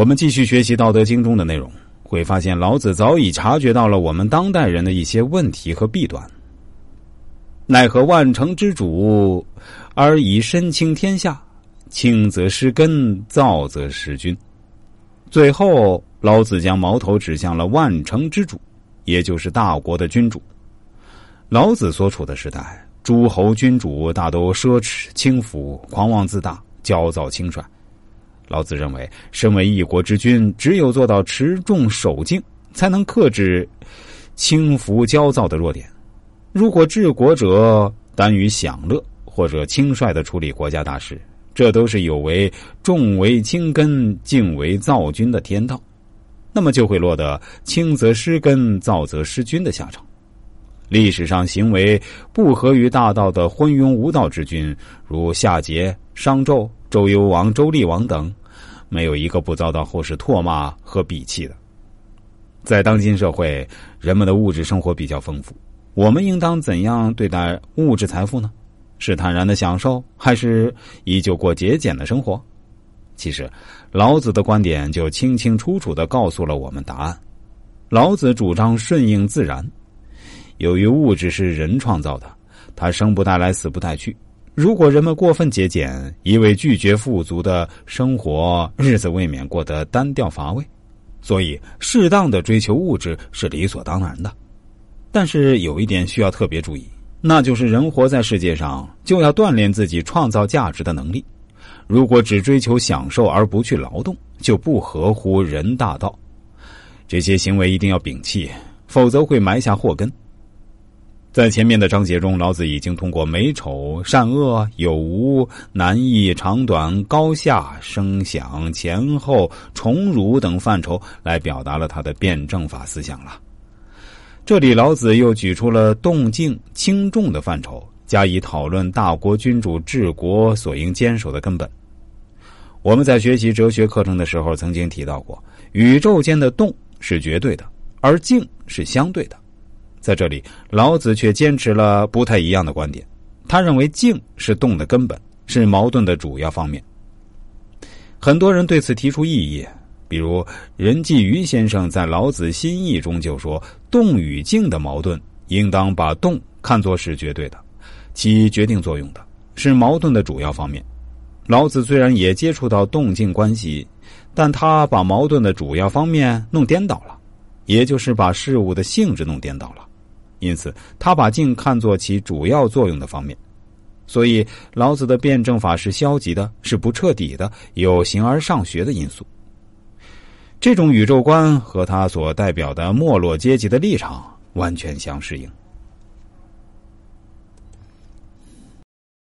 我们继续学习《道德经》中的内容，会发现老子早已察觉到了我们当代人的一些问题和弊端。奈何万乘之主，而以身轻天下？轻则失根，躁则失君。最后，老子将矛头指向了万乘之主，也就是大国的君主。老子所处的时代，诸侯君主大都奢侈轻浮、狂妄自大、骄躁轻率。老子认为，身为一国之君，只有做到持重守静，才能克制轻浮焦躁的弱点。如果治国者耽于享乐，或者轻率的处理国家大事，这都是有违重为轻根、静为躁君的天道，那么就会落得轻则失根、躁则失君的下场。历史上行为不合于大道的昏庸无道之君，如夏桀、商纣、周幽王、周厉王等。没有一个不遭到后世唾骂和鄙弃的。在当今社会，人们的物质生活比较丰富，我们应当怎样对待物质财富呢？是坦然的享受，还是依旧过节俭的生活？其实，老子的观点就清清楚楚的告诉了我们答案。老子主张顺应自然，由于物质是人创造的，它生不带来，死不带去。如果人们过分节俭，一味拒绝富足的生活，日子未免过得单调乏味。所以，适当的追求物质是理所当然的。但是，有一点需要特别注意，那就是人活在世界上，就要锻炼自己创造价值的能力。如果只追求享受而不去劳动，就不合乎人大道。这些行为一定要摒弃，否则会埋下祸根。在前面的章节中，老子已经通过美丑、善恶、有无、难易、长短、高下、声响、前后、宠辱等范畴来表达了他的辩证法思想了。这里，老子又举出了动静轻重的范畴，加以讨论大国君主治国所应坚守的根本。我们在学习哲学课程的时候曾经提到过，宇宙间的动是绝对的，而静是相对的。在这里，老子却坚持了不太一样的观点。他认为静是动的根本，是矛盾的主要方面。很多人对此提出异议，比如任继余先生在《老子心意》中就说：“动与静的矛盾，应当把动看作是绝对的，起决定作用的，是矛盾的主要方面。”老子虽然也接触到动静关系，但他把矛盾的主要方面弄颠倒了，也就是把事物的性质弄颠倒了。因此，他把静看作起主要作用的方面，所以老子的辩证法是消极的，是不彻底的，有形而上学的因素。这种宇宙观和他所代表的没落阶级的立场完全相适应。